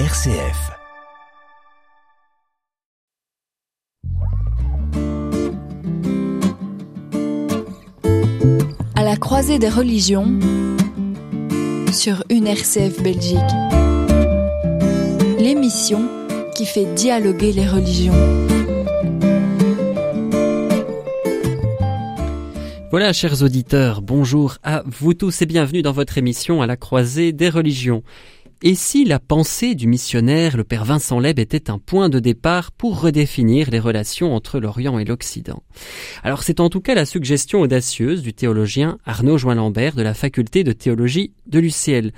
RCF. À la croisée des religions sur une RCF Belgique. L'émission qui fait dialoguer les religions. Voilà, chers auditeurs, bonjour à vous tous et bienvenue dans votre émission à la croisée des religions. Et si la pensée du missionnaire, le père Vincent Leb, était un point de départ pour redéfinir les relations entre l'Orient et l'Occident? Alors c'est en tout cas la suggestion audacieuse du théologien Arnaud Join-Lambert de la faculté de théologie de l'UCL.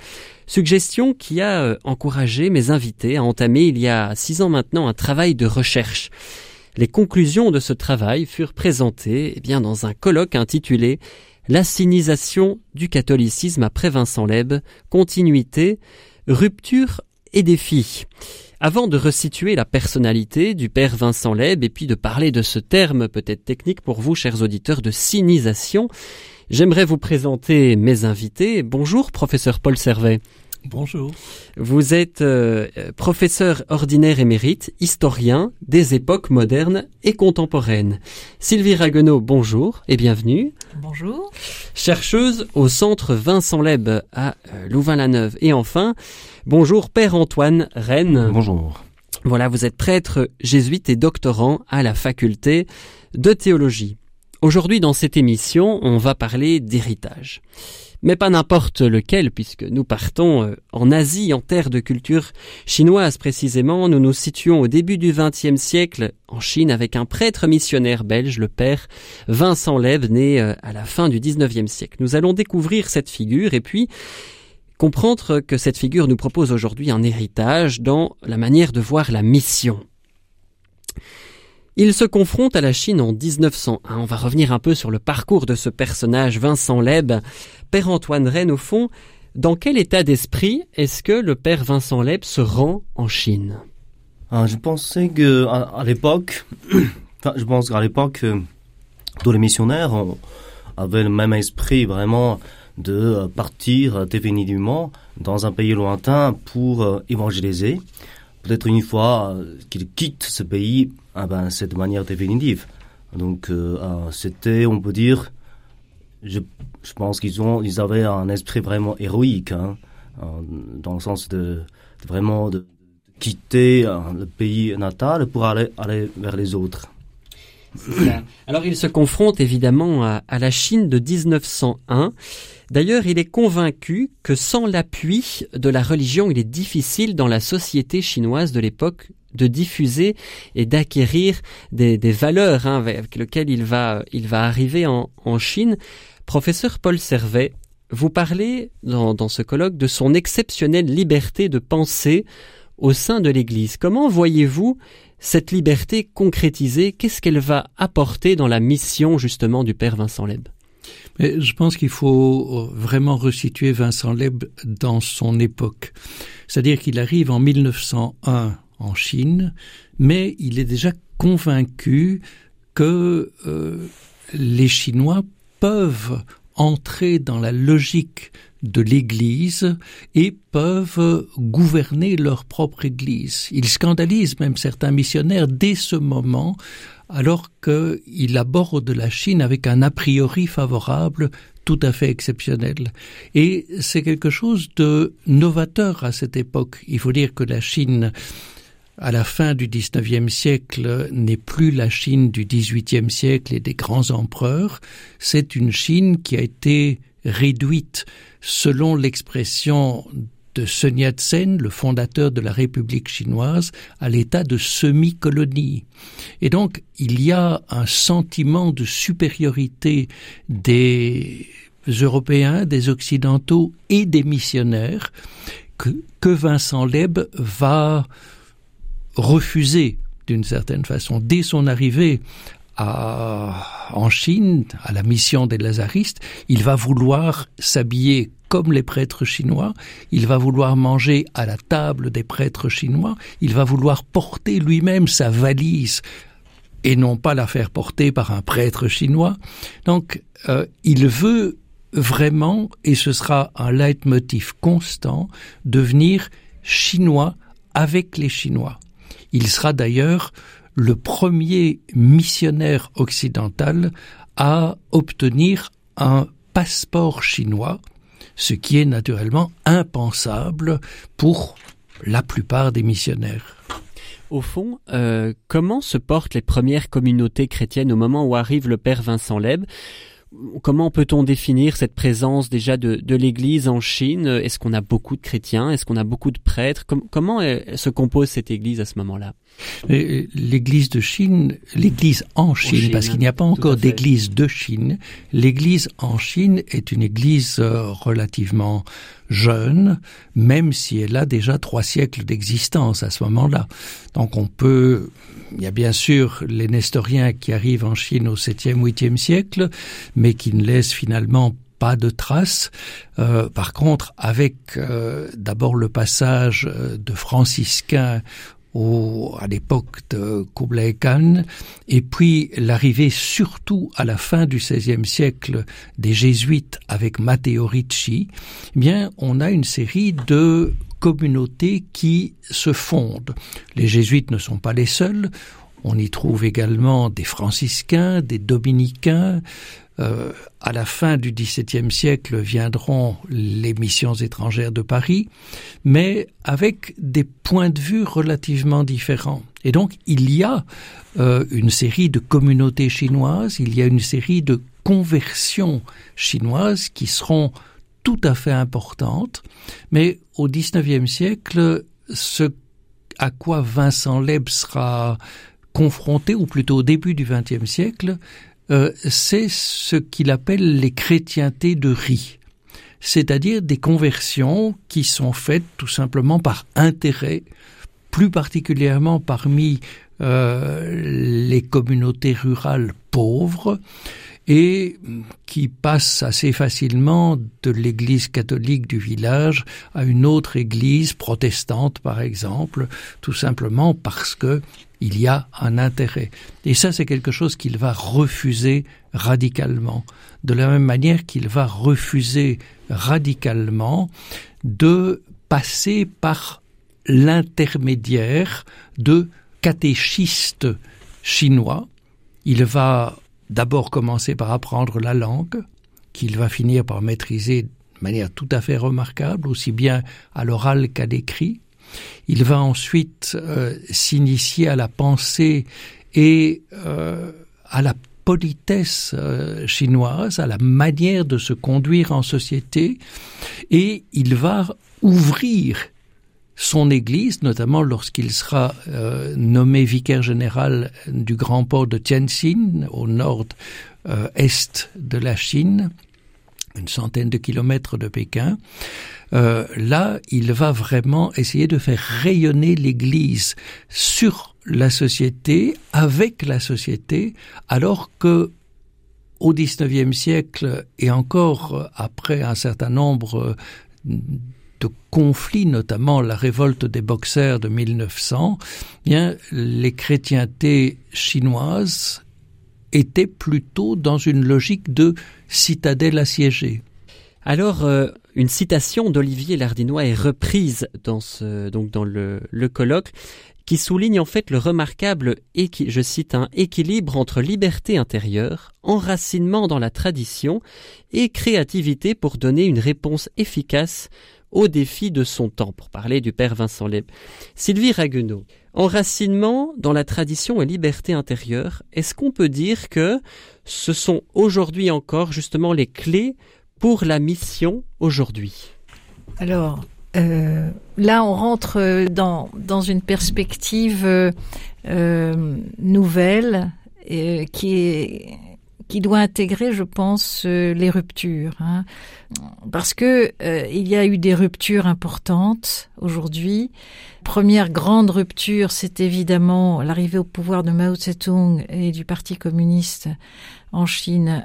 Suggestion qui a euh, encouragé mes invités à entamer il y a six ans maintenant un travail de recherche. Les conclusions de ce travail furent présentées eh bien, dans un colloque intitulé L'assinisation du catholicisme après Vincent Leb, continuité, rupture et défi. Avant de resituer la personnalité du père Vincent Leb et puis de parler de ce terme peut-être technique pour vous, chers auditeurs, de sinisation, j'aimerais vous présenter mes invités. Bonjour, professeur Paul Servet. Bonjour. Vous êtes euh, professeur ordinaire émérite, historien des époques modernes et contemporaines. Sylvie Ragueneau, bonjour et bienvenue. Bonjour. Chercheuse au centre Vincent Leb à euh, Louvain-la-Neuve. Et enfin, bonjour Père Antoine Rennes. Bonjour. Voilà, vous êtes prêtre jésuite et doctorant à la faculté de théologie. Aujourd'hui, dans cette émission, on va parler d'héritage mais pas n'importe lequel, puisque nous partons euh, en Asie, en terre de culture chinoise précisément. Nous nous situons au début du XXe siècle en Chine avec un prêtre missionnaire belge, le père Vincent Leb, né euh, à la fin du XIXe siècle. Nous allons découvrir cette figure et puis comprendre que cette figure nous propose aujourd'hui un héritage dans la manière de voir la mission. Il se confronte à la Chine en 1901. On va revenir un peu sur le parcours de ce personnage, Vincent Leb. Père Antoine Rennes, au fond, dans quel état d'esprit est-ce que le père Vincent Leb se rend en Chine? Ah, Je pensais que à, l'époque, je pense qu'à l'époque, euh, tous les missionnaires avaient le même esprit vraiment de euh, partir définitivement dans un pays lointain pour euh, évangéliser. Peut-être une fois qu'ils quittent ce pays ah ben, c'est de manière définitive. Donc, euh, euh, c'était, on peut dire, je, je pense qu'ils ont, ils avaient un esprit vraiment héroïque, hein, dans le sens de, vraiment de, quitter euh, le pays natal pour aller, aller vers les autres. Alors il se confronte évidemment à, à, la Chine de 1901. D'ailleurs, il est convaincu que sans l'appui de la religion, il est difficile dans la société chinoise de l'époque de diffuser et d'acquérir des, valeurs hein, avec lesquelles il va, il va arriver en, Chine. Professeur Paul Servet, vous parlez dans, ce colloque de son exceptionnelle liberté de penser au sein de l'Église. Comment voyez-vous cette liberté concrétisée? Qu'est-ce qu'elle va apporter dans la mission justement du Père Vincent Leb? Je pense qu'il faut vraiment resituer Vincent Leb dans son époque. C'est-à-dire qu'il arrive en 1901 en Chine, mais il est déjà convaincu que euh, les Chinois peuvent entrer dans la logique de l'Église et peuvent gouverner leur propre Église. Il scandalise même certains missionnaires dès ce moment, alors qu'il aborde la Chine avec un a priori favorable tout à fait exceptionnel. Et c'est quelque chose de novateur à cette époque. Il faut dire que la Chine à la fin du XIXe siècle n'est plus la Chine du XVIIIe siècle et des grands empereurs, c'est une Chine qui a été réduite, selon l'expression de Sun Yat-sen, le fondateur de la République chinoise, à l'état de semi-colonie. Et donc, il y a un sentiment de supériorité des Européens, des Occidentaux et des missionnaires que, que Vincent Leb va refusé d'une certaine façon dès son arrivée à, en Chine, à la mission des Lazaristes, il va vouloir s'habiller comme les prêtres chinois, il va vouloir manger à la table des prêtres chinois, il va vouloir porter lui-même sa valise et non pas la faire porter par un prêtre chinois. Donc, euh, il veut vraiment, et ce sera un leitmotiv constant, devenir chinois avec les Chinois. Il sera d'ailleurs le premier missionnaire occidental à obtenir un passeport chinois, ce qui est naturellement impensable pour la plupart des missionnaires. Au fond, euh, comment se portent les premières communautés chrétiennes au moment où arrive le père Vincent Leb? Comment peut-on définir cette présence déjà de, l'Église en Chine? Est-ce qu'on a beaucoup de chrétiens? Est-ce qu'on a beaucoup de prêtres? Comment se compose cette Église à ce moment-là? L'Église de Chine, l'Église en Chine, parce qu'il n'y a pas encore d'Église de Chine, l'Église en Chine est une Église euh, relativement jeune, même si elle a déjà trois siècles d'existence à ce moment-là. Donc on peut, il y a bien sûr les nestoriens qui arrivent en Chine au 7e, 8e siècle, mais qui ne laissent finalement pas de traces. Euh, par contre, avec euh, d'abord le passage de franciscains à l'époque de Kublai Khan, et puis l'arrivée surtout à la fin du XVIe siècle des jésuites avec Matteo Ricci, eh bien on a une série de communautés qui se fondent. Les jésuites ne sont pas les seuls. On y trouve également des franciscains, des dominicains, euh, à la fin du XVIIe siècle viendront les missions étrangères de Paris, mais avec des points de vue relativement différents. Et donc il y a euh, une série de communautés chinoises, il y a une série de conversions chinoises qui seront tout à fait importantes, mais au XIXe siècle, ce à quoi Vincent Leb sera confronté, ou plutôt au début du XXe siècle, euh, c'est ce qu'il appelle les chrétientés de riz, c'est-à-dire des conversions qui sont faites tout simplement par intérêt, plus particulièrement parmi euh, les communautés rurales pauvres, et qui passent assez facilement de l'église catholique du village à une autre église protestante, par exemple, tout simplement parce que il y a un intérêt. Et ça, c'est quelque chose qu'il va refuser radicalement. De la même manière qu'il va refuser radicalement de passer par l'intermédiaire de catéchistes chinois. Il va d'abord commencer par apprendre la langue, qu'il va finir par maîtriser de manière tout à fait remarquable, aussi bien à l'oral qu'à l'écrit. Il va ensuite euh, s'initier à la pensée et euh, à la politesse euh, chinoise, à la manière de se conduire en société, et il va ouvrir son Église, notamment lorsqu'il sera nommé vicaire général du grand port de Tianjin, au nord-est de la Chine, une centaine de kilomètres de Pékin. Euh, là, il va vraiment essayer de faire rayonner l'Église sur la société, avec la société, alors que au XIXe siècle et encore après un certain nombre de conflits, notamment la révolte des boxers de 1900, bien les chrétientés chinoises étaient plutôt dans une logique de citadelle assiégée. Alors, euh, une citation d'Olivier Lardinois est reprise dans, ce, donc dans le, colloque qui souligne en fait le remarquable, je cite, un équilibre entre liberté intérieure, enracinement dans la tradition et créativité pour donner une réponse efficace aux défis de son temps, pour parler du père Vincent Leb. Sylvie Raguenaud, enracinement dans la tradition et liberté intérieure, est-ce qu'on peut dire que ce sont aujourd'hui encore justement les clés pour la mission aujourd'hui? Alors, euh, là, on rentre dans, une perspective euh, nouvelle euh, qui est qui doit intégrer, je pense, les ruptures, hein. parce que il y a eu des ruptures importantes aujourd'hui. Première grande rupture, c'est évidemment l'arrivée au pouvoir de Mao Tse-tung et du Parti communiste en Chine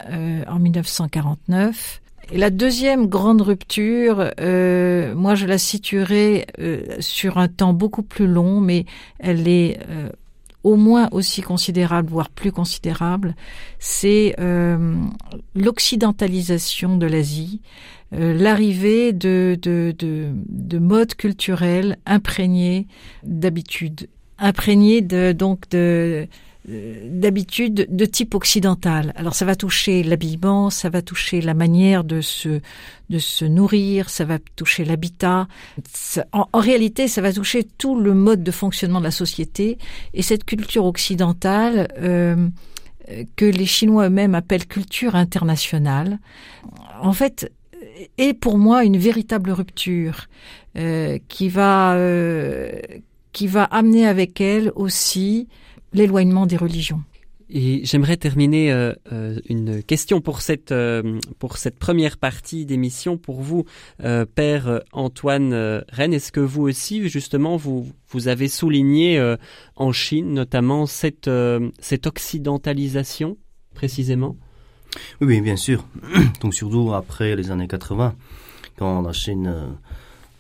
en 1949. Et la deuxième grande rupture, euh, moi je la situerai euh, sur un temps beaucoup plus long, mais elle est euh, au moins aussi considérable, voire plus considérable, c'est euh, l'occidentalisation de l'Asie, euh, l'arrivée de, de, de, de, modes culturels imprégnés d'habitudes, imprégnés de, donc de d'habitude de type occidental. Alors ça va toucher l'habillement, ça va toucher la manière de se de se nourrir, ça va toucher l'habitat. En, réalité, ça va toucher tout le mode de fonctionnement de la société et cette culture occidentale euh, que les Chinois eux-mêmes appellent culture internationale. En fait, est pour moi une véritable rupture euh, qui va euh, qui va amener avec elle aussi l'éloignement des religions. Et j'aimerais terminer euh, euh, une question pour cette euh, pour cette première partie d'émission pour vous, euh, Père Antoine Rennes. Est-ce que vous aussi, justement, vous vous avez souligné en Chine notamment cette cette occidentalisation précisément? Oui, oui, bien sûr. Donc surtout après les années 80, quand la Chine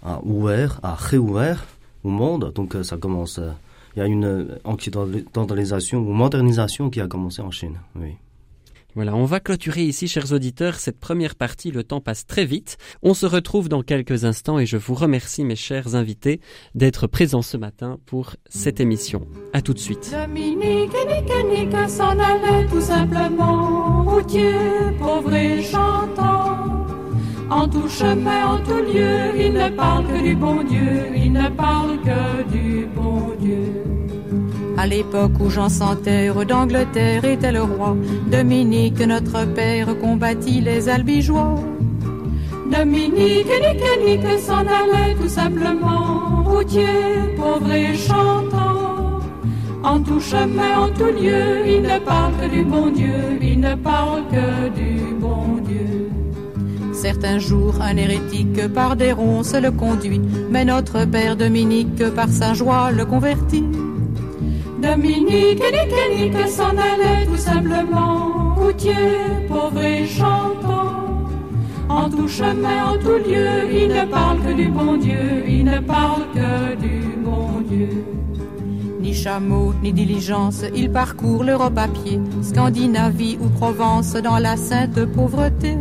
a ouvert, a réouvert au monde, donc ça commence il y a une occidentalisation ou modernisation qui a commencé en Chine. Oui. Voilà, on va clôturer ici, chers auditeurs, cette première partie. Le temps passe très vite. On se retrouve dans quelques instants et je vous remercie, mes chers invités, d'être présents ce matin pour cette émission. À tout de suite. Dominique et s'en allait tout simplement, routier, pauvre et chantant. En tout chemin, en tout lieu, il ne parle que du bon Dieu, il ne parle que du bon Dieu. À l'époque où Jean sans terre d'Angleterre était le roi, Dominique, notre père, combattit les albigeois. Dominique, nique, nique, s'en allait tout simplement, routier, pauvre et chantant. En tout chemin, en tout lieu, il ne parle que du bon Dieu, il ne parle que du bon Dieu. Certains jours, un hérétique par des ronces le conduit, mais notre père Dominique par sa joie le convertit. Dominique et Nique s'en allait tout simplement, routier, pauvre et chantant. En tout chemin, en tout lieu, il ne parle que du bon Dieu, il ne parle que du bon Dieu. Ni chameau, ni diligence, il parcourt l'Europe à pied, Scandinavie ou Provence dans la sainte pauvreté.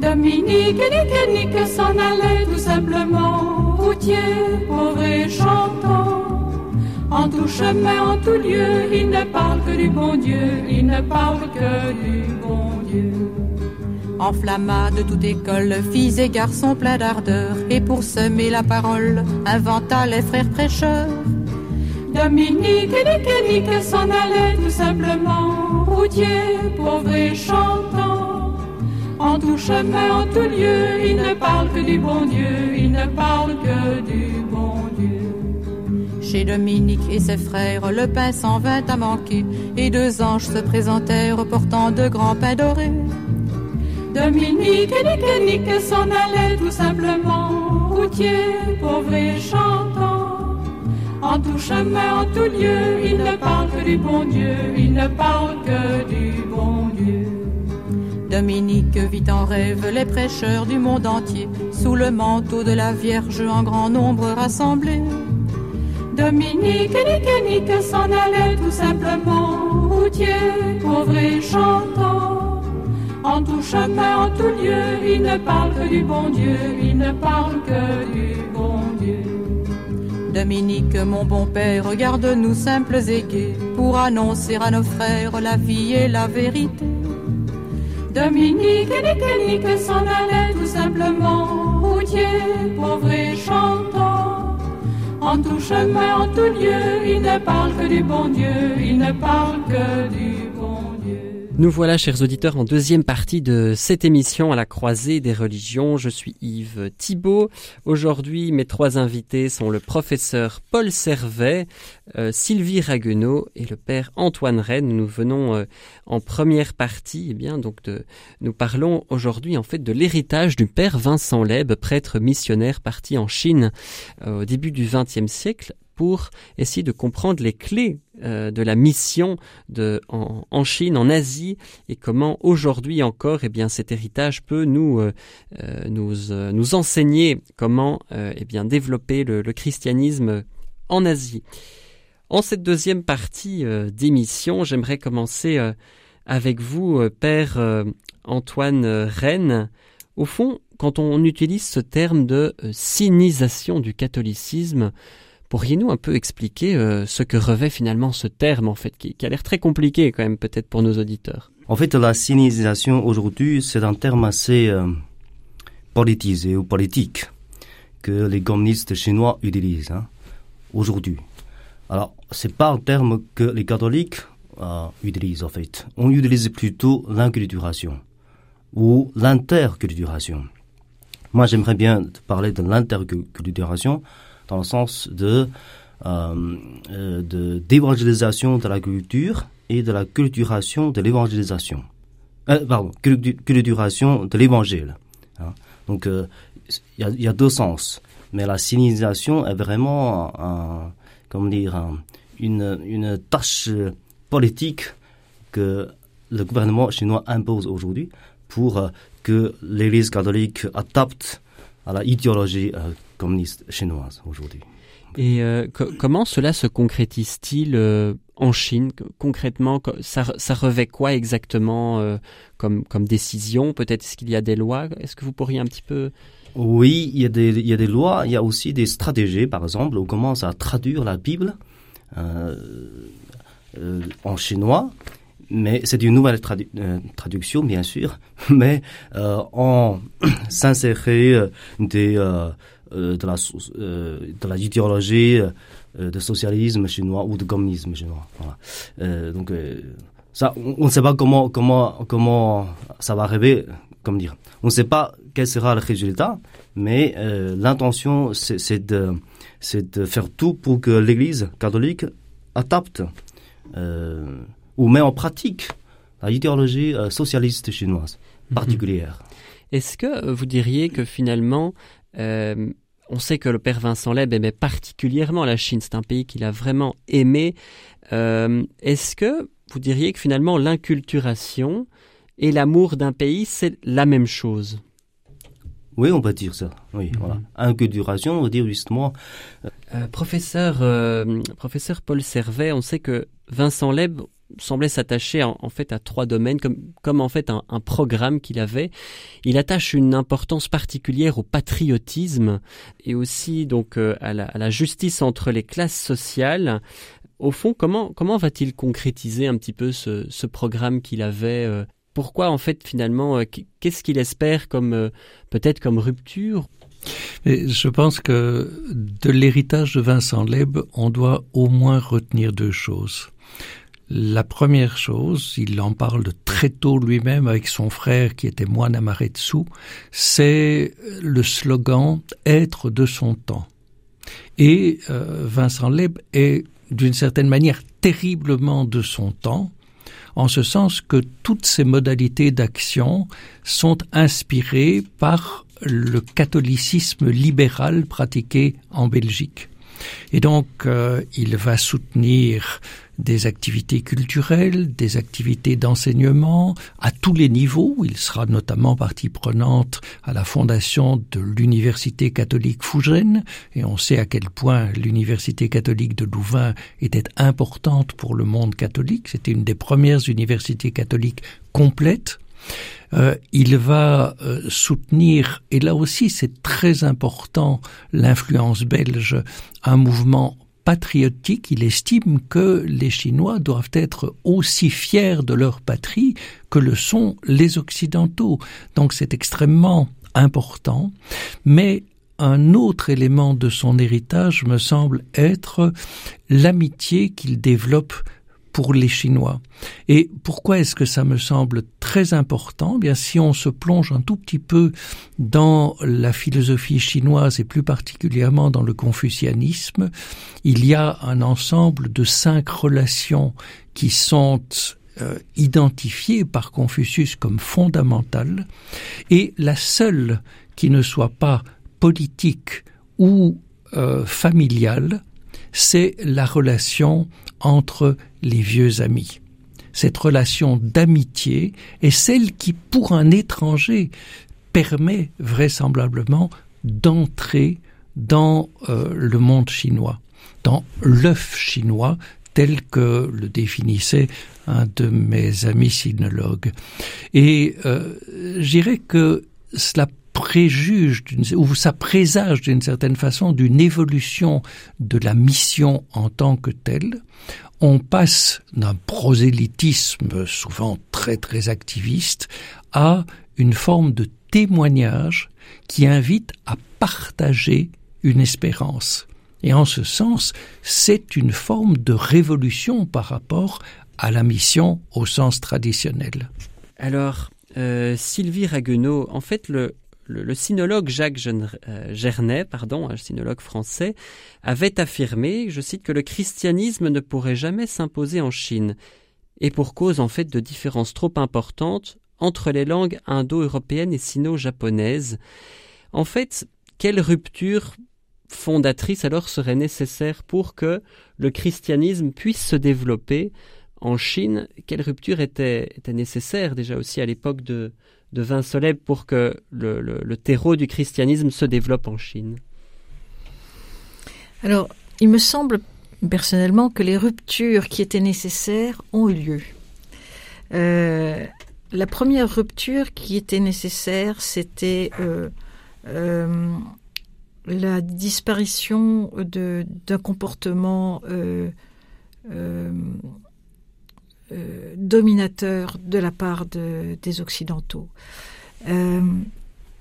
Dominique et Nique s'en allait tout simplement, routier, pauvre et chantant. En tout chemin, en tout lieu, il ne parle que du bon Dieu, il ne parle que du bon Dieu. Enflamma de toute école, filles et garçons pleins d'ardeur, et pour semer la parole, inventa les frères prêcheurs. Dominique et Nique s'en allait tout simplement, routier, pauvre et chantant. En tout chemin, en tout lieu, il ne parle que du bon Dieu, il ne parle que du bon Dieu. Chez Dominique et ses frères, le pain s'en vint à manquer, et deux anges se présentèrent portant de grands pains dorés. Dominique et Nique s'en allait tout simplement, routier, pauvre et chantant. En tout chemin, en tout lieu, il ne parle que du bon Dieu, il ne parle que du bon Dieu. Dominique vit en rêve les prêcheurs du monde entier, sous le manteau de la Vierge en grand nombre rassemblés. Dominique et Nique s'en allait tout simplement, routier, pauvre et chantant. En tout chemin, en tout lieu, il ne parle que du bon Dieu, il ne parle que du bon Dieu. Dominique, mon bon père, regarde-nous simples et gais, pour annoncer à nos frères la vie et la vérité. Dominique et Nique s'en allait tout simplement, routier, pauvre et chantant. En tout chemin, en tout lieu, il ne parle que du bon Dieu, il ne parle que du bon. Nous voilà, chers auditeurs, en deuxième partie de cette émission à la croisée des religions. Je suis Yves Thibault. Aujourd'hui, mes trois invités sont le professeur Paul Servet, euh, Sylvie Raguenaud et le père Antoine Rennes. Nous venons euh, en première partie, eh bien, donc de, nous parlons aujourd'hui en fait de l'héritage du père Vincent Leb, prêtre missionnaire parti en Chine euh, au début du XXe siècle pour essayer de comprendre les clés euh, de la mission en, Chine, en Asie, et comment aujourd'hui encore, eh bien, cet héritage peut nous euh, nous enseigner comment eh bien développer le, le christianisme en Asie. En cette deuxième partie euh, d'émission, j'aimerais commencer euh, avec vous, euh, Père Antoine Rennes. Au fond, quand on utilise ce terme de sinisation du catholicisme, pourriez-nous un peu expliquer ce que revêt finalement ce terme, en fait, qui, a l'air très compliqué quand même peut-être pour nos auditeurs? En fait, la sinisation aujourd'hui, c'est un terme assez politisé ou politique que les communistes chinois utilisent hein, aujourd'hui. Alors, c'est pas un terme que les catholiques euh, utilisent en fait. On utilise plutôt l'inculturation ou l'interculturation. Moi, j'aimerais bien parler de l'interculturation dans le sens de, euh, euh, de d'évangélisation de la culture et de la culturation de l'évangélisation. Euh, pardon, culturation de l'évangile. Hein. Donc, il y, a, deux sens. Mais la sinisation est vraiment comment dire, une, une tâche politique que le gouvernement chinois impose aujourd'hui pour que l'Église catholique adapte à la idéologie communiste chinoise aujourd'hui. Et euh, comment cela se concrétise-t-il en Chine? Concrètement, ça, ça, revêt quoi exactement comme, comme décision? Peut-être est-ce qu'il y a des lois? Est-ce que vous pourriez un petit peu oui, il y, a des, il y a des lois, il y a aussi des stratégies. Par exemple, on commence à traduire la Bible euh, euh, en chinois, mais c'est une nouvelle euh, traduction, bien sûr, mais en s'insérer des, de, la, de la idéologie de socialisme chinois ou de communisme chinois. Voilà. donc, ça, on ne sait pas comment, comment, comment ça va arriver, comme dire. On ne sait pas quel sera le résultat, mais euh, l'intention, c'est de, de faire tout pour que l'Église catholique adapte euh, ou met en pratique la idéologie euh, socialiste chinoise mhm. particulière. Est-ce que vous diriez que finalement, on sait que le père Vincent Leb aimait particulièrement la Chine, c'est un pays qu'il a vraiment aimé. Est-ce que vous diriez que finalement l'inculturation et l'amour d'un pays, c'est la même chose? Oui, on peut dire ça. Oui, voilà. Mhm. Inculturation, on veut dire justement. Euh, euh, professeur, euh, professeur Paul Servet, on sait que Vincent Leb semblait s'attacher en, fait à trois domaines, comme, comme en fait un, programme qu'il avait. Il attache une importance particulière au patriotisme et aussi donc à la, à la justice entre les classes sociales. Au fond, comment, comment va-t-il concrétiser un petit peu ce, programme qu'il avait pourquoi en fait finalement euh, qu'est-ce qu'il espère comme euh, peut-être comme rupture? Je pense que de l'héritage de Vincent Leb, on doit au moins retenir deux choses. La première chose, il en parle très tôt lui-même avec son frère qui était moine à Maretsu, c'est le slogan être de son temps. Et euh, Vincent Leb est d'une certaine manière terriblement de son temps, en ce sens que toutes ces modalités d'action sont inspirées par le catholicisme libéral pratiqué en Belgique. Et donc, euh, il va soutenir des activités culturelles, des activités d'enseignement à tous les niveaux. Il sera notamment partie prenante à la fondation de l'Université catholique Fougène, et on sait à quel point l'Université catholique de Louvain était importante pour le monde catholique. C'était une des premières universités catholiques complètes. Euh, il va euh, soutenir, et là aussi c'est très important, l'influence belge, un mouvement patriotique, il estime que les Chinois doivent être aussi fiers de leur patrie que le sont les Occidentaux. Donc c'est extrêmement important, mais un autre élément de son héritage me semble être l'amitié qu'il développe pour les Chinois. Et pourquoi est-ce que ça me semble très important? Eh Bien, si on se plonge un tout petit peu dans la philosophie chinoise et plus particulièrement dans le confucianisme, il y a un ensemble de cinq relations qui sont euh, identifiées par Confucius comme fondamentales, et la seule qui ne soit pas politique ou euh, familiale, c'est la relation entre les vieux amis. Cette relation d'amitié est celle qui, pour un étranger, permet vraisemblablement d'entrer dans euh, le monde chinois. dans l'œuf chinois tel que le définissait un de mes amis sinologues. Et euh, que cela préjuge ou ça présage d'une certaine façon d'une évolution de la mission en tant que telle. On passe d'un prosélytisme souvent très très activiste à une forme de témoignage qui invite à partager une espérance. Et en ce sens, c'est une forme de révolution par rapport à la mission au sens traditionnel. Alors, euh, Sylvie Raguenaud, en fait, le, le, sinologue Jacques euh, Gernet, pardon, un sinologue français, avait affirmé, je cite, que le christianisme ne pourrait jamais s'imposer en Chine, et pour cause en fait de différences trop importantes entre les langues indo-européennes et sino-japonaises. En fait, quelle rupture fondatrice alors serait nécessaire pour que le christianisme puisse se développer en Chine? Quelle rupture était, était nécessaire déjà aussi à l'époque de, de Vincent pour que le, le, terreau du christianisme se développe en Chine Alors, il me semble personnellement que les ruptures qui étaient nécessaires ont eu lieu. Euh, la première rupture qui était nécessaire, c'était euh, euh, la disparition d'un comportement euh, dominateur de la part des Occidentaux. Euh,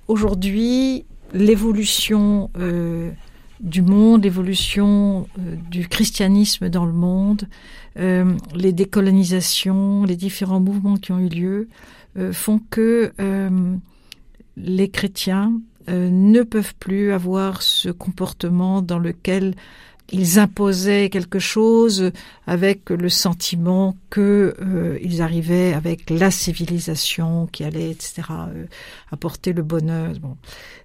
aujourd'hui, l'évolution euh, du monde, l'évolution du christianisme dans le monde, les décolonisations, les différents mouvements qui ont eu lieu font que les chrétiens ne peuvent plus avoir ce comportement dans lequel ils imposaient quelque chose avec le sentiment que euh, ils arrivaient avec la civilisation qui allait, etc., euh, apporter le bonheur, bon.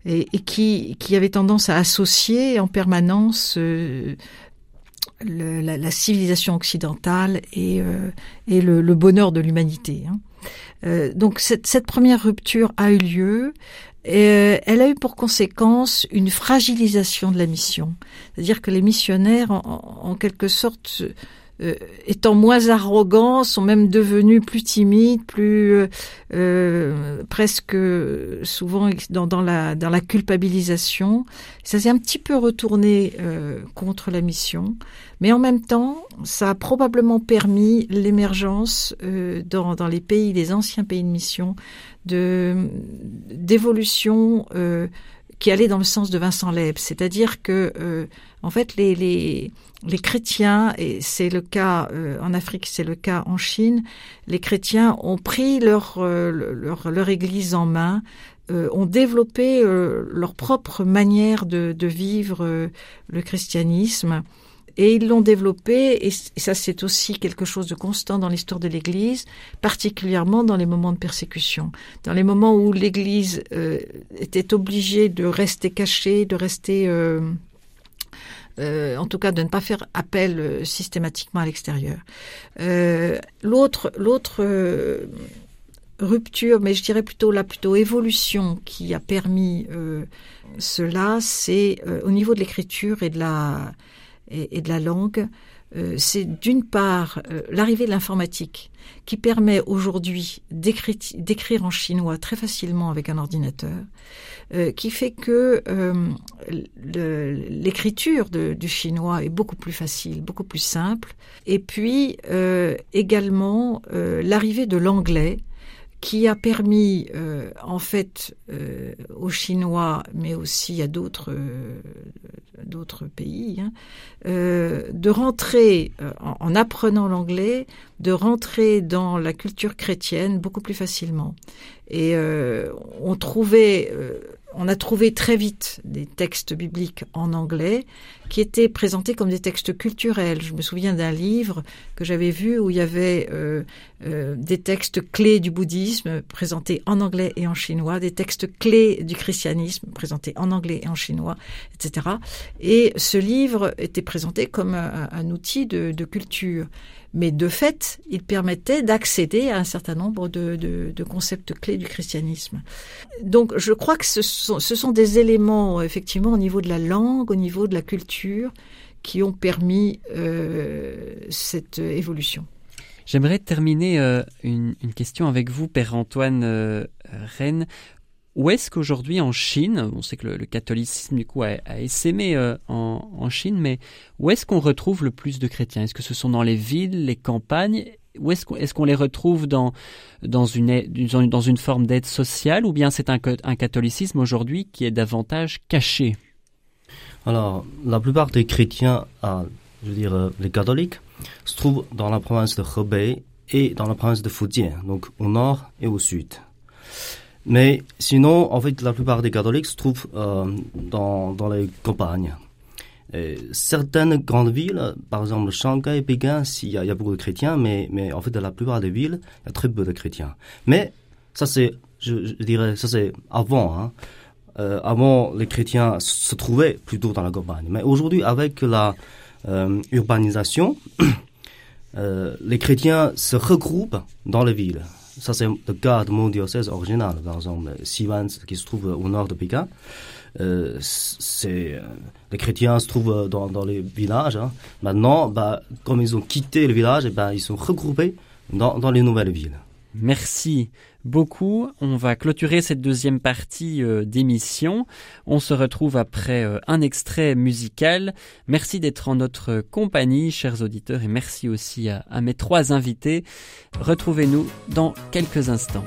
et, et, qui, qui avait tendance à associer en permanence euh, la, la, civilisation occidentale et, euh, et le, le, bonheur de l'humanité. Hein. donc cette, cette, première rupture a eu lieu. Et elle a eu pour conséquence une fragilisation de la mission. C'est-à-dire que les missionnaires, en quelque sorte, euh, étant moins arrogants, sont même devenus plus timides, plus euh, euh presque souvent dans, dans, la, dans la culpabilisation. Ça s'est un petit peu retourné euh, contre la mission, mais en même temps, ça a probablement permis l'émergence dans, dans les pays, les anciens pays de mission, de d'évolution euh, qui allait dans le sens de Vincent Leb, c'est-à-dire que euh, en fait les, les, les chrétiens et c'est le cas euh, en Afrique, c'est le cas en Chine, les chrétiens ont pris leur leur, leur église en main, ont développé leur propre manière de, de vivre le christianisme et ils l'ont développé, et ça c'est aussi quelque chose de constant dans l'histoire de l'Église, particulièrement dans les moments de persécution, dans les moments où l'Église euh, était obligée de rester cachée, de rester, euh, euh, en tout cas de ne pas faire appel euh, systématiquement à l'extérieur. Euh, l'autre, l'autre rupture, mais je dirais plutôt la plutôt évolution qui a permis cela, c'est au niveau de l'écriture et de la et, de la langue, euh, c'est d'une part euh, l'arrivée de l'informatique qui permet aujourd'hui d'écrire en chinois très facilement avec un ordinateur, euh, qui fait que l'écriture du chinois est beaucoup plus facile, beaucoup plus simple, et puis également l'arrivée de l'anglais qui a permis euh, en fait euh, aux Chinois, mais aussi à d'autres euh, d'autres pays, hein, de rentrer en, en, apprenant l'anglais, de rentrer dans la culture chrétienne beaucoup plus facilement. Et on trouvait on a trouvé très vite des textes bibliques en anglais qui étaient présentés comme des textes culturels. Je me souviens d'un livre que j'avais vu où il y avait euh, euh, des textes clés du bouddhisme présentés en anglais et en chinois, des textes clés du christianisme présentés en anglais et en chinois, etc. Et ce livre était présenté comme un, outil de, culture. Mais de fait, il permettait d'accéder à un certain nombre de, concepts clés du christianisme. Donc je crois que ce sont des éléments, effectivement, au niveau de la langue, au niveau de la culture, qui ont permis euh, cette évolution. J'aimerais terminer euh, une, question avec vous, Père Antoine euh, Rennes. Où est-ce qu'aujourd'hui en Chine, on sait que le, catholicisme du coup a, essaimé en, Chine, mais où est-ce qu'on retrouve le plus de chrétiens? Est-ce que ce sont dans les villes, les campagnes? Où est-ce qu'on est qu'on les retrouve dans, dans, une, dans une forme d'aide sociale? Ou bien c'est un catholicisme aujourd'hui qui est davantage caché? Alors, la plupart des chrétiens, ah, je veux dire les catholiques, se trouvent dans la province de Hebei et dans la province de Fujian, donc au nord et au sud. Mais sinon, en fait, la plupart des catholiques se trouvent euh, dans, dans les campagnes. Et certaines grandes villes, par exemple Shanghai, Pékin, il y, y a beaucoup de chrétiens, mais, mais en fait, dans la plupart des villes, il y a très peu de chrétiens. Mais ça, c'est, je, je, dirais, ça c'est avant. Hein. Euh, avant, les chrétiens se trouvaient plutôt dans la campagne. Mais aujourd'hui, avec la euh, urbanisation, euh, les chrétiens se regroupent dans les villes. Ça, c'est le cas de mon diocèse original, par exemple, Sivan, qui se trouve au nord de Pékin. Les chrétiens se trouvent dans, les villages. Hein. Maintenant, bah, comme ils ont quitté le village, bah, ils sont regroupés dans les nouvelles villes. Merci beaucoup. On va clôturer cette deuxième partie euh, d'émission. On se retrouve après euh, un extrait musical. Merci d'être en notre compagnie, chers auditeurs, et merci aussi à, mes trois invités. Retrouvez-nous dans quelques instants.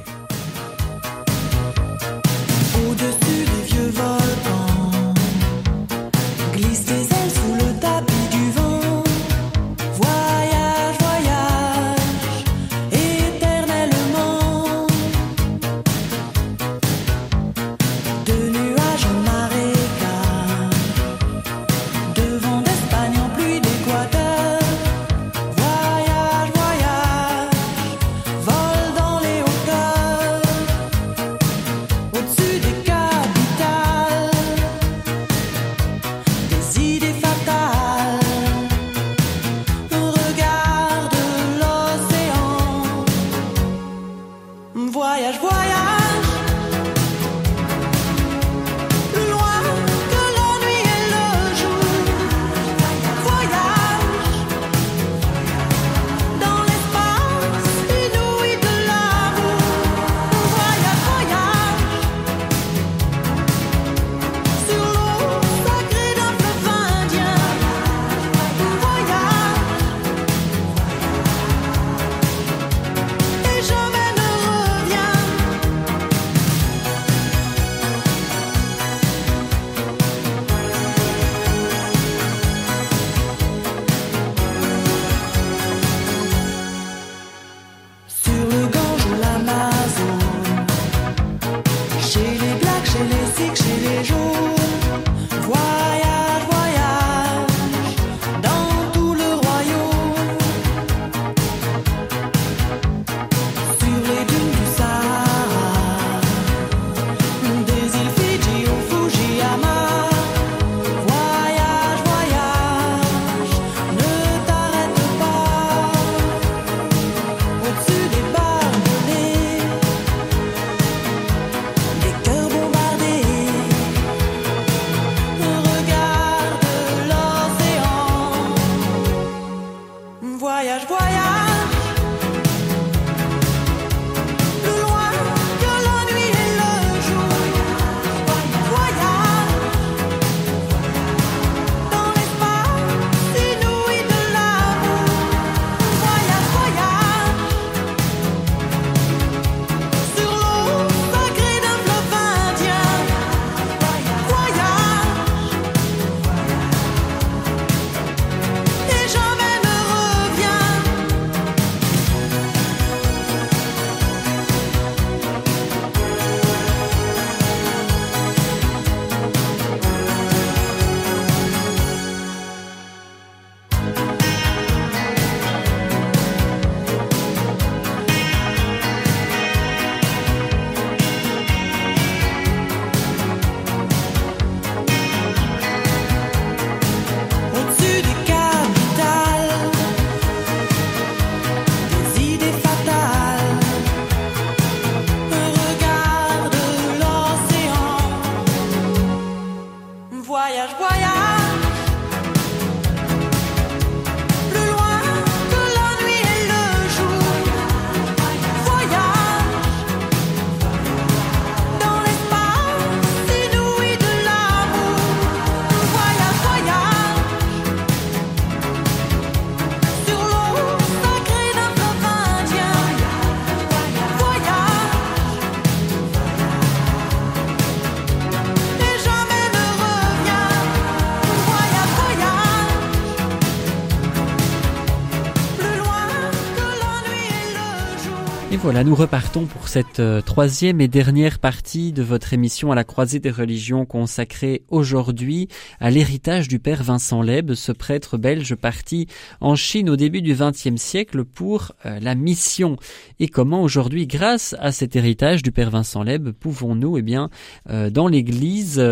Voilà, nous repartons pour cette euh, troisième et dernière partie de votre émission à la croisée des religions consacrée aujourd'hui à l'héritage du père Vincent Leb, ce prêtre belge parti en Chine au début du XXe siècle pour euh, la mission. Et comment aujourd'hui, grâce à cet héritage du père Vincent Leb, pouvons-nous, eh bien, euh, dans l'Église,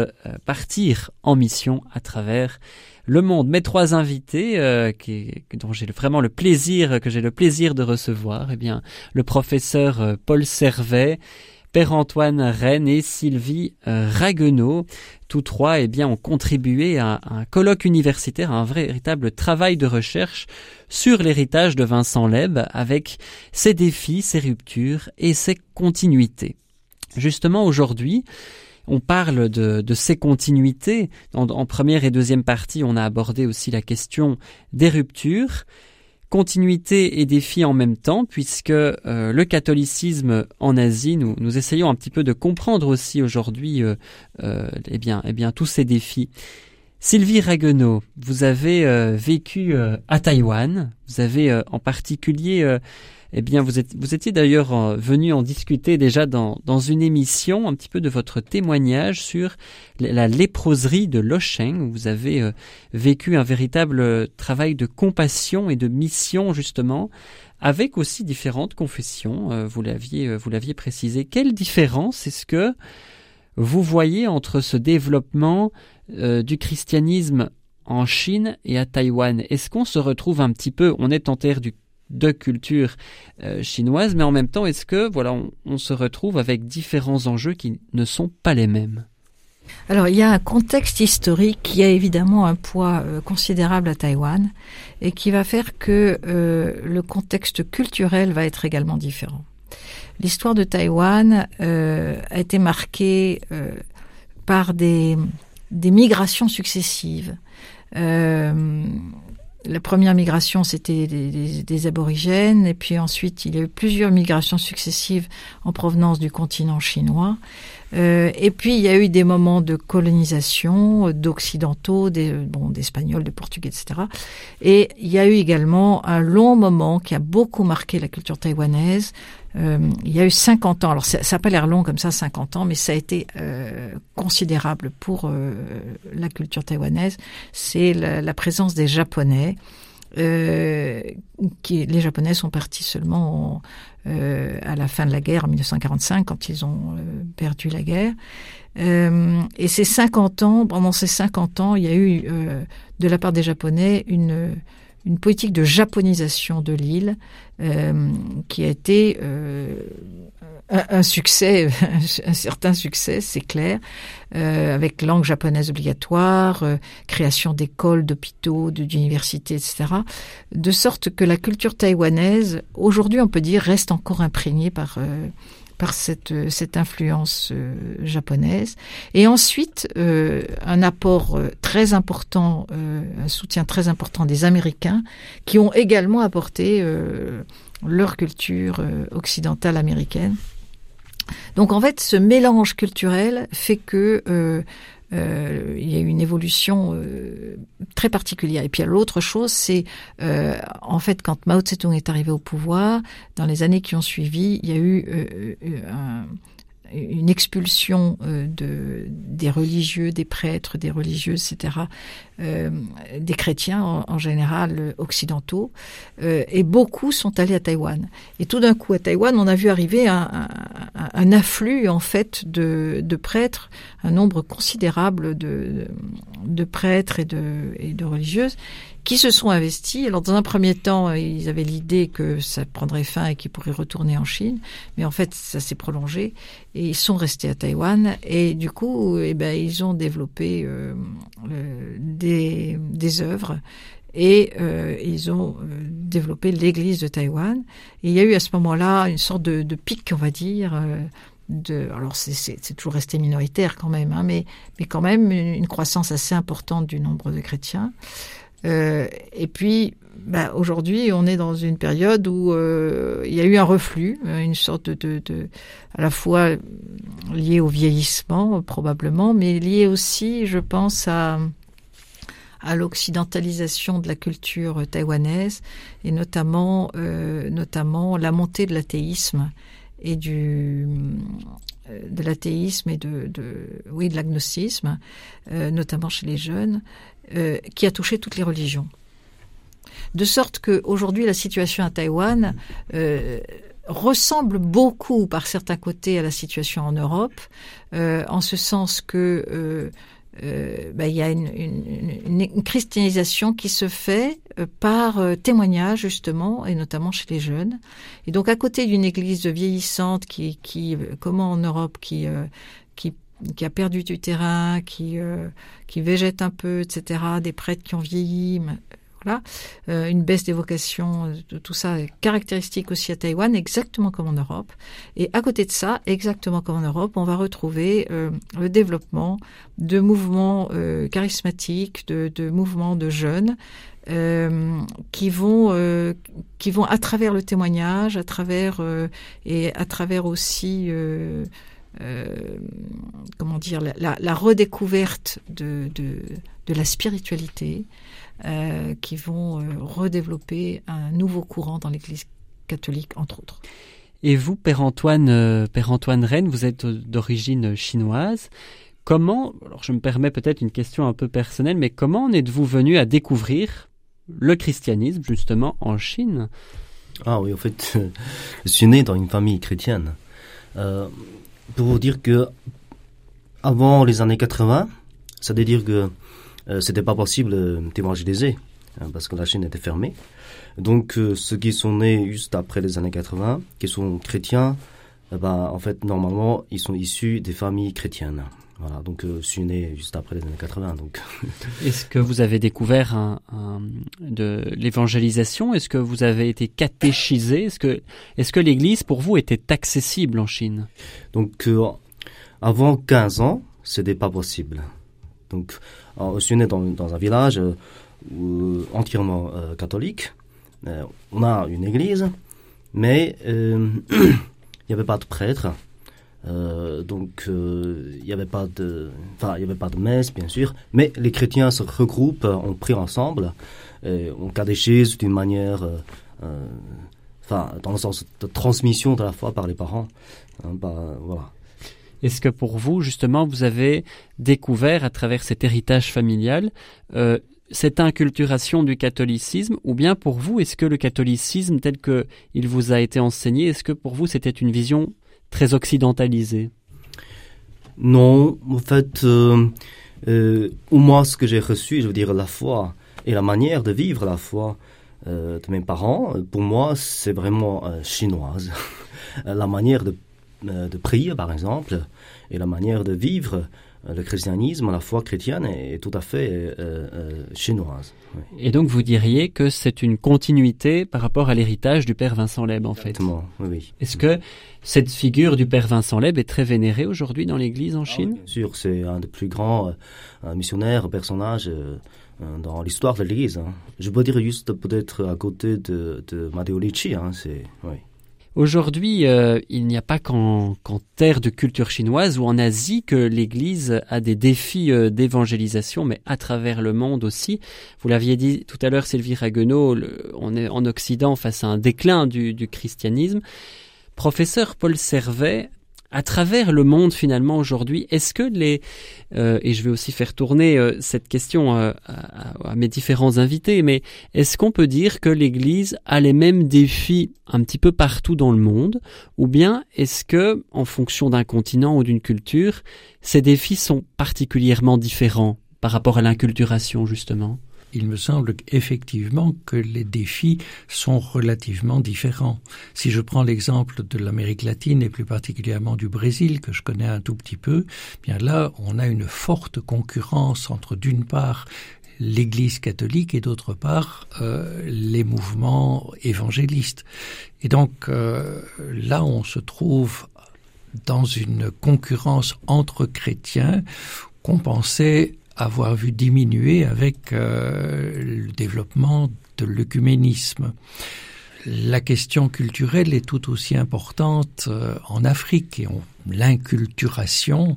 partir en mission à travers le monde. Mes trois invités, euh, qui, dont j'ai vraiment le plaisir, que j'ai le plaisir de recevoir, eh bien, le professeur euh, Paul Servet, Père Antoine Rennes et Sylvie euh, Raguenaud. Tous trois, eh bien, ont contribué à, à un colloque universitaire, à un véritable travail de recherche sur l'héritage de Vincent Leb, avec ses défis, ses ruptures et ses continuités. Justement, aujourd'hui, on parle de, ces continuités. En, première et deuxième partie, on a abordé aussi la question des ruptures. Continuité et défis en même temps, puisque euh, le catholicisme en Asie, nous, essayons un petit peu de comprendre aussi aujourd'hui euh, euh, eh bien, eh bien, tous ces défis. Sylvie Raguenaud, vous avez vécu à Taïwan, vous avez en particulier eh bien, vous, êtes, vous étiez d'ailleurs euh, venu en discuter déjà dans, une émission, un petit peu de votre témoignage sur la léproserie de Losheng, où vous avez euh, vécu un véritable euh, travail de compassion et de mission, justement, avec aussi différentes confessions. vous l'aviez, précisé. Quelle différence est-ce que vous voyez entre ce développement du christianisme en Chine et à Taïwan? Est-ce qu'on se retrouve un petit peu, on est en terre du de culture euh, chinoise, mais en même temps, est-ce que voilà, on, se retrouve avec différents enjeux qui ne sont pas les mêmes? Alors, il y a un contexte historique qui a évidemment un poids euh, considérable à Taïwan et qui va faire que euh, le contexte culturel va être également différent. L'histoire de Taïwan a été marquée par des, migrations successives. La première migration, c'était des, des- des aborigènes, et puis ensuite, il y a eu plusieurs migrations successives en provenance du continent chinois. Euh, et puis, il y a eu des moments de colonisation euh, d'occidentaux, des, bon, d'espagnols, de portugais, etc. Et il y a eu également un long moment qui a beaucoup marqué la culture taïwanaise. Euh, il y a eu 50 ans. Alors, ça n'a pas l'air long comme ça, 50 ans, mais ça a été euh, considérable pour euh, la culture taïwanaise. C'est la, présence des Japonais. Euh, qui, les Japonais sont partis seulement en, euh, à la fin de la guerre en 1945 quand ils ont perdu la guerre. Et ces 50 ans, pendant ces 50 ans, il y a eu de la part des Japonais une une politique de japonisation de l'île euh, qui a été euh, un, succès, un certain succès, c'est clair, euh, avec langue japonaise obligatoire, création d'écoles, d'hôpitaux, d'universités, etc. De sorte que la culture taïwanaise, aujourd'hui on peut dire, reste encore imprégnée par par cette, euh, cette influence euh, japonaise. Et ensuite, euh, un apport euh, très important, euh, un soutien très important des Américains, qui ont également apporté leur culture occidentale américaine. Donc en fait, ce mélange culturel fait que euh, il y a eu une évolution euh, très particulière. Et puis l'autre chose, c'est euh, en fait quand Mao Tse-tung est arrivé au pouvoir, dans les années qui ont suivi, il y a eu euh, euh, un- une expulsion euh, de, des religieux, des prêtres, des religieuses, etc., euh, des chrétiens en, en général euh, occidentaux, euh, et beaucoup sont allés à Taïwan. Et tout d'un coup, à Taïwan, on a vu arriver un, un, un afflux en fait de, de prêtres, un nombre considérable de, de prêtres et de, et de religieuses qui se sont investis. Alors, dans un premier temps, ils avaient l'idée que ça prendrait fin et qu'ils pourraient retourner en Chine, mais en fait, ça s'est prolongé et ils sont restés à Taïwan. Et du coup, eh ben, ils ont développé euh, euh, des, des œuvres et euh, ils ont euh, développé l'église de Taïwan. Et il y a eu à ce moment-là une sorte de, de pic, on va dire. euh, de, alors c'est- toujours resté minoritaire quand même, hein, mais, mais quand même une croissance assez importante du nombre de chrétiens. Euh, et puis, bah, aujourd'hui, on est dans une période où euh, il y a eu un reflux, euh, une sorte de, à la fois lié au vieillissement probablement, mais lié aussi, je pense, à, l'occidentalisation de la culture taïwanaise et notamment notamment la montée de l'athéisme et du de l'athéisme et de, oui de l'agnosticisme, notamment chez les jeunes, euh, qui a touché toutes les religions. De sorte que aujourd'hui la situation à Taïwan euh, ressemble beaucoup par certains côtés à la situation en Europe, euh, en ce sens que ben, il y a une, christianisation qui se fait par témoignage justement, et notamment chez les jeunes. Et donc à côté d'une église vieillissante qui, comment en Europe, qui qui a perdu du terrain, qui euh, qui végète un peu, etc. Des prêtres qui ont vieilli, voilà, euh, une baisse des vocations, de tout ça caractéristique aussi à Taïwan, exactement comme en Europe. Et à côté de ça, exactement comme en Europe, on va retrouver euh, le développement de mouvements euh, charismatiques, de, de, mouvements de jeunes. Euh, qui vont euh, qui vont à travers le témoignage, à travers et à travers aussi comment dire la, redécouverte de, de, de la spiritualité, euh, qui vont euh, redévelopper un nouveau courant dans l'Église catholique, entre autres. Et vous, Père Antoine, euh, Père Antoine Rennes, vous êtes d'origine chinoise. Comment, alors je me permets peut-être une question un peu personnelle, mais comment en êtes-vous venu à découvrir le christianisme justement en Chine? Ah oui, en fait, je suis né dans une famille chrétienne. Euh, pour vous dire que avant les années 80, c'est-à-dire que euh, c'était pas possible euh, d'évangéliser hein, parce que la Chine était fermée. Donc euh, ceux qui sont nés juste après les années 80, qui sont chrétiens, eh ben, en fait normalement ils sont issus des familles chrétiennes. Voilà, donc euh, je suis né juste après les années 80. Donc. Est-ce que vous avez découvert un, un, de l'évangélisation? Est-ce que vous avez été catéchisé? Est-ce que, l'Église pour vous était accessible en Chine? Donc euh, avant 15 ans, c'était pas possible. Donc alors, je suis né dans, dans un village euh, entièrement euh, catholique. Euh, on a une église, mais il n'y avait pas de prêtre. Euh, donc il n'y avait pas de, enfin il n'y avait pas de messe bien sûr, mais les chrétiens se regroupent, on prie ensemble, et on catéchise d'une manière, euh, enfin dans le sens de transmission de la foi par les parents. Hein, bah, voilà. Est-ce que pour vous, justement, vous avez découvert à travers cet héritage familial euh, cette inculturation du catholicisme ou bien pour vous, est-ce que le catholicisme tel que il vous a été enseigné, est-ce que pour vous c'était une vision très occidentalisée Non, en fait, euh, euh, moins ce que j'ai reçu, je veux dire la foi et la manière de vivre la foi euh, de mes parents, pour moi, c'est vraiment chinoise. la manière de, de prier, par exemple, et la manière de vivre le christianisme, la foi chrétienne est, est tout à fait euh, euh, chinoise. Oui. Et donc vous diriez que c'est une continuité par rapport à l'héritage du père Vincent Leb en Exactement, fait. Oui, oui. Est-ce que cette figure du père Vincent Leb est très vénérée aujourd'hui dans l'Église en Chine ah, oui, Bien sûr, c'est un des plus grands euh, missionnaires, personnages euh, dans l'histoire de l'Église. Hein. Je peux dire juste peut-être à côté de, de Matteo Ricci. Hein, c'est oui. Aujourd'hui, euh, il n'y a pas qu'en qu terre de culture chinoise ou en Asie que l'Église a des défis euh, d'évangélisation, mais à travers le monde aussi. Vous l'aviez dit tout à l'heure, Sylvie Raguenaud, on est en Occident face à un déclin du, du christianisme. Professeur Paul Servet, à travers le monde finalement aujourd'hui, est-ce que les euh, et je vais aussi faire tourner euh, cette question euh, à, à, mes différents invités, mais est-ce qu'on peut dire que l'Église a les mêmes défis un petit peu partout dans le monde, ou bien est-ce que, en fonction d'un continent ou d'une culture, ces défis sont particulièrement différents par rapport à l'inculturation justement? Il me semble effectivement que les défis sont relativement différents. Si je prends l'exemple de l'Amérique latine et plus particulièrement du Brésil, que je connais un tout petit peu, bien là, on a une forte concurrence entre d'une part l'Église catholique et d'autre part euh, les mouvements évangélistes. Et donc euh, là, on se trouve dans une concurrence entre chrétiens qu'on pensait avoir vu diminuer avec euh, le développement de l'œcuménisme. la question culturelle est tout aussi importante euh, en Afrique et on- l'inculturation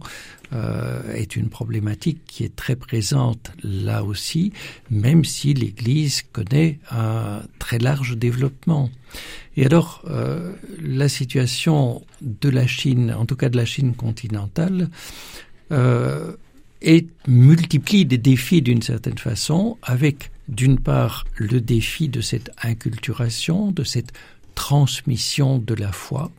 euh, est une problématique qui est très présente là aussi, même si l'Église connaît un très large développement. Et alors, la situation de la Chine, en tout cas de la Chine continentale, et multiplie des défis d'une certaine façon, avec d'une part le défi de cette inculturation, de cette transmission de la foi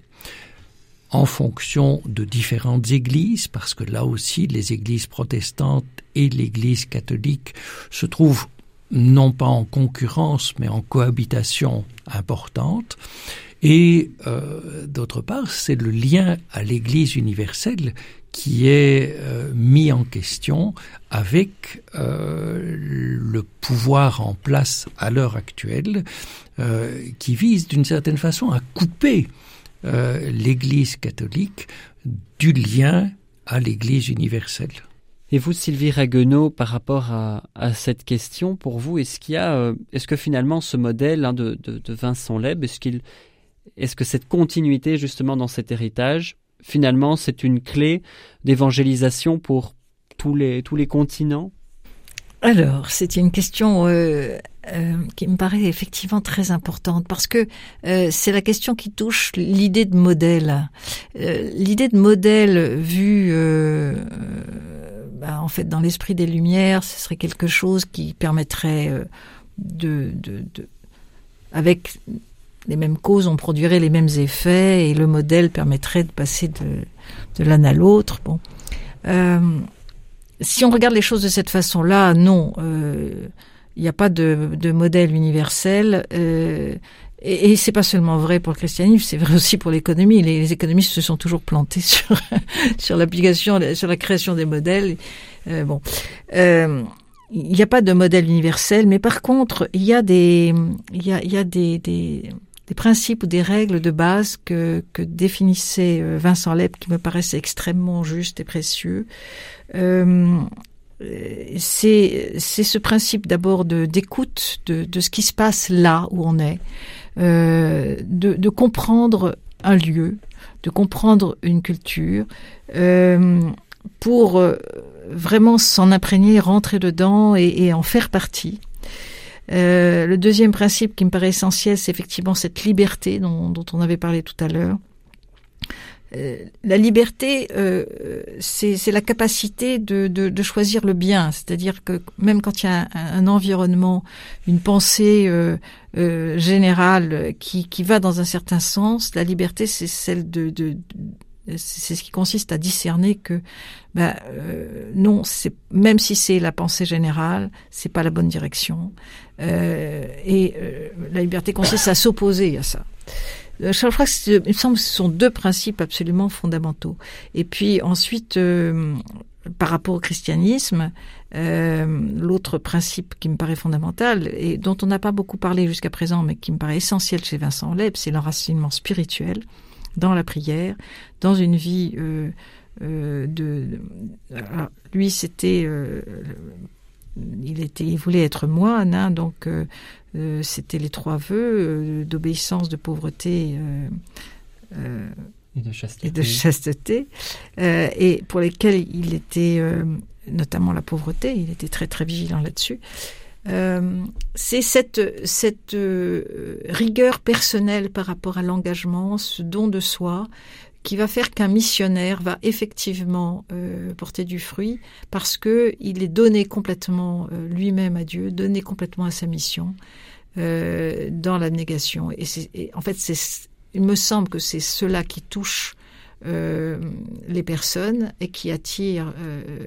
en fonction de différentes églises, parce que là aussi les églises protestantes et l'église catholique se trouvent non pas en concurrence, mais en cohabitation importante. Et euh, d'autre part, c'est le lien à l'Église universelle qui est euh, mis en question avec euh, le pouvoir en place à l'heure actuelle, euh, qui vise d'une certaine façon à couper l'Église catholique du lien à l'Église universelle. Et vous, Sylvie Raguenaud, par rapport à, cette question, pour vous, est-ce qu'il est-ce que finalement ce modèle hein, de, de, Vincent Leb, est-ce que cette continuité justement dans cet héritage, finalement, c'est une clé d'évangélisation pour tous les tous les continents? Alors, c'est une question euh, euh, qui me paraît effectivement très importante parce que euh, c'est la question qui touche l'idée de modèle. L'idée de modèle vue bah, en fait dans l'esprit des Lumières, ce serait quelque chose qui permettrait de, de, de avec les mêmes causes, on produirait les mêmes effets et le modèle permettrait de passer de, de l'un à l'autre. Bon. Euh, si on regarde les choses de cette façon-là, non, euh, il n'y a pas de, de modèle universel. Euh, et, et c'est pas seulement vrai pour le christianisme, c'est vrai aussi pour l'économie. Les, économistes se sont toujours plantés sur sur l'application, sur la création des modèles. Euh, bon, euh, il n'y a pas de modèle universel, mais par contre, il y a des, il y a, y a des, des, des principes ou des règles de base que, que définissait euh, Vincent Leb qui me paraissent extrêmement justes et précieux. Euh, c'est c'est ce principe d'abord de d'écoute de, de ce qui se passe là où on est, euh, de, de comprendre un lieu, de comprendre une culture, euh, pour euh, vraiment s'en imprégner, rentrer dedans et, et en faire partie. Euh, le deuxième principe qui me paraît essentiel, c'est effectivement cette liberté dont, on avait parlé tout à l'heure. Euh, la liberté, euh, c'est la capacité de, de, de choisir le bien. C'est-à-dire que même quand il y a un, environnement, une pensée euh, générale qui, qui va dans un certain sens, la liberté, c'est celle de, de- c'est ce qui consiste à discerner que ben, euh, non, même si c'est la pensée générale, c'est pas la bonne direction. Euh, et euh, la liberté consiste à s'opposer à ça. Euh, que c'est- il me semble que ce sont deux principes absolument fondamentaux. Et puis ensuite, euh, par rapport au christianisme, euh, l'autre principe qui me paraît fondamental et dont on n'a pas beaucoup parlé jusqu'à présent, mais qui me paraît essentiel chez Vincent Leb, c'est l'enracinement spirituel dans la prière, dans une vie euh, euh, de. alors, lui, c'était. euh, il était, il voulait être moine, hein, donc euh, euh, c'était les trois vœux euh, d'obéissance, de pauvreté euh, euh, et de chasteté. et de chasteté, euh, et pour lesquels il était, euh, notamment la pauvreté, il était très très vigilant là-dessus. Euh, c'est cette, euh, rigueur personnelle par rapport à l'engagement, ce don de soi, qui va faire qu'un missionnaire va effectivement euh, porter du fruit parce que il est donné complètement lui-même à Dieu, donné complètement à sa mission dans l'abnégation. Et, et en fait, il me semble que c'est cela qui touche les personnes et qui attire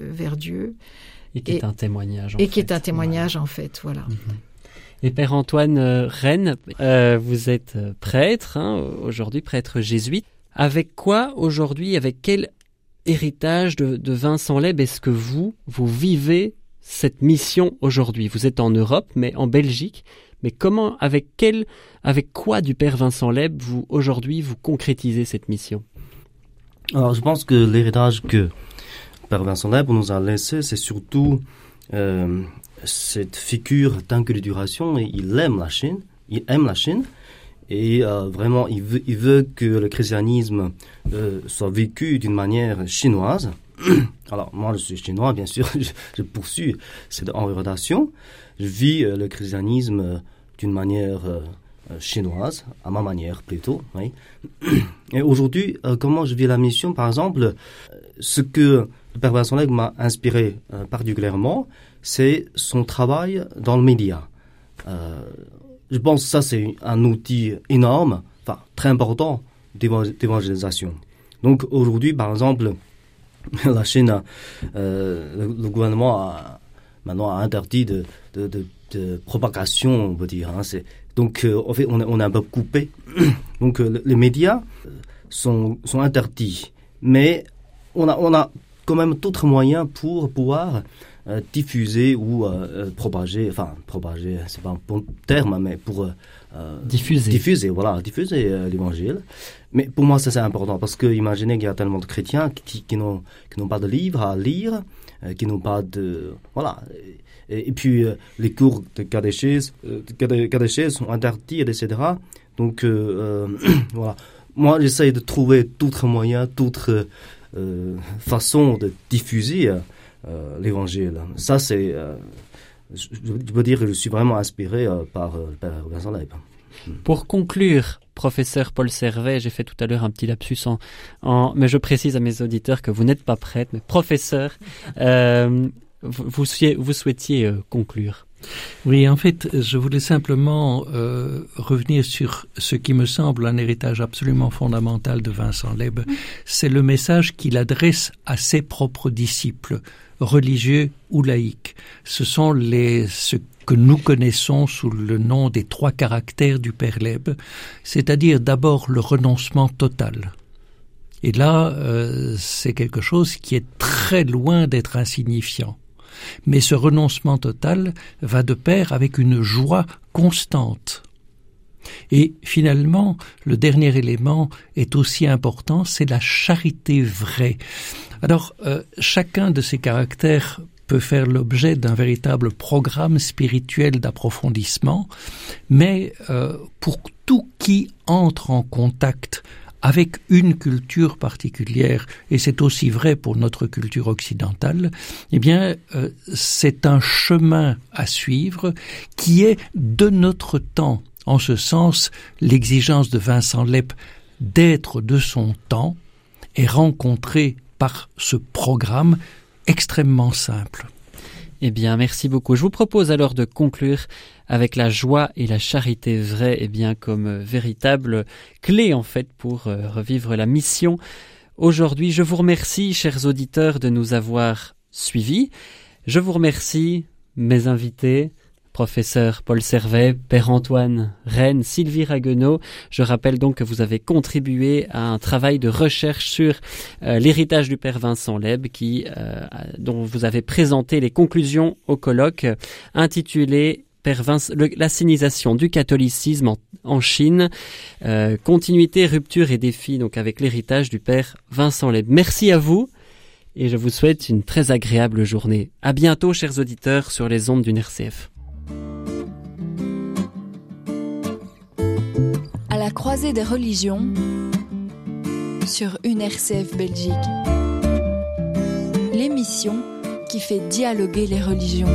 vers Dieu et qui est un témoignage. en et qui est fait. un témoignage en fait. Voilà. Voilà. Et Père Antoine euh, Rennes, euh, vous êtes euh, prêtre, hein, aujourd'hui prêtre jésuite. Avec quoi aujourd'hui, avec quel héritage de, de Vincent Leb est-ce que vous, vous vivez cette mission aujourd'hui? Vous êtes en Europe, mais en Belgique. Mais comment, avec quel, avec quoi du Père Vincent Leb, vous aujourd'hui, vous concrétisez cette mission? Alors, je pense que l'héritage que Père Vincent Leb nous a laissé, c'est surtout euh, cette figure d'inculturation. Il aime la Chine, il aime la Chine, Et euh, vraiment, il veut, il veut que le christianisme euh, soit vécu d'une manière chinoise. Alors, moi, je suis chinois, bien sûr, je, poursuis cette orientation. Je vis le christianisme d'une manière chinoise, à ma manière plutôt. Et aujourd'hui, comment je vis la mission, par exemple, ce que Vincent Legge m'a inspiré euh, particulièrement, c'est son travail dans le média. Euh, je pense que ça, c'est un outil énorme, enfin très important d'éva- d'évangélisation. Donc aujourd'hui, par exemple, la Chine, euh, le, gouvernement a maintenant interdit de, de, propagation, on peut dire. Hein, donc, en fait, on est, un peu coupé. donc, le- les médias sont, sont interdits. Mais on a, on a quand même d'autres moyens pour pouvoir euh, diffuser ou euh, euh, propager, enfin, propager, c'est pas un bon terme, mais pour euh, Diffuser. diffuser, voilà, diffuser l'évangile. Mais pour moi, ça c'est important parce que imaginez qu'il y a tellement de chrétiens qui, qui n'ont qui n'ont pas de livres à lire, qui n'ont pas de voilà. Et, et puis les cours de catéchèse, sont interdits, etc. Donc voilà. Moi, j'essaie de trouver d'autres moyens, d'autres euh, façons de diffuser euh, l'évangile. Ça, c'est, euh, je, je peux dire que je suis vraiment inspiré par le Père Vincent Leib. Pour conclure, professeur Paul Servet, j'ai fait tout à l'heure un petit lapsus en, mais je précise à mes auditeurs que vous n'êtes pas prêtre, mais professeur, vous, souhaitiez, conclure. Oui, en fait, je voulais simplement euh, revenir sur ce qui me semble un héritage absolument fondamental de Vincent Leib. C'est le message qu'il adresse à ses propres disciples, religieux ou laïcs. Ce sont les ce que nous connaissons sous le nom des trois caractères du Père Leib, c'est-à-dire d'abord le renoncement total. Et là, euh, c'est quelque chose qui est très loin d'être insignifiant. Mais ce renoncement total va de pair avec une joie constante. Et finalement, le dernier élément est aussi important, c'est la charité vraie. Alors, euh, chacun de ces caractères peut faire l'objet d'un véritable programme spirituel d'approfondissement, mais euh, pour tout qui entre en contact avec une culture particulière, et c'est aussi vrai pour notre culture occidentale, eh bien, euh, c'est un chemin à suivre qui est de notre temps. En ce sens, l'exigence de Vincent Lepp d'être de son temps est rencontrée par ce programme extrêmement simple. Eh bien, merci beaucoup. Je vous propose alors de conclure avec la joie et la charité vraie, eh bien, comme euh, véritable clé, en fait, pour euh, revivre la mission. Aujourd'hui, je vous remercie, chers auditeurs, de nous avoir suivis. Je vous remercie, mes invités, professeur Paul Servet, Père Antoine Rennes, Sylvie Raguenaud. Je rappelle donc que vous avez contribué à un travail de recherche sur euh, l'héritage du Père Vincent Leb, dont vous avez présenté les conclusions au colloque intitulé Père Vince, le, la sinisation du catholicisme en, en Chine, euh, continuité, rupture et défi donc avec l'héritage du Père Vincent Leb. Merci à vous et je vous souhaite une très agréable journée. À bientôt, chers auditeurs, sur les ondes d'une RCF. À la croisée des religions sur une RCF Belgique. L'émission qui fait dialoguer les religions.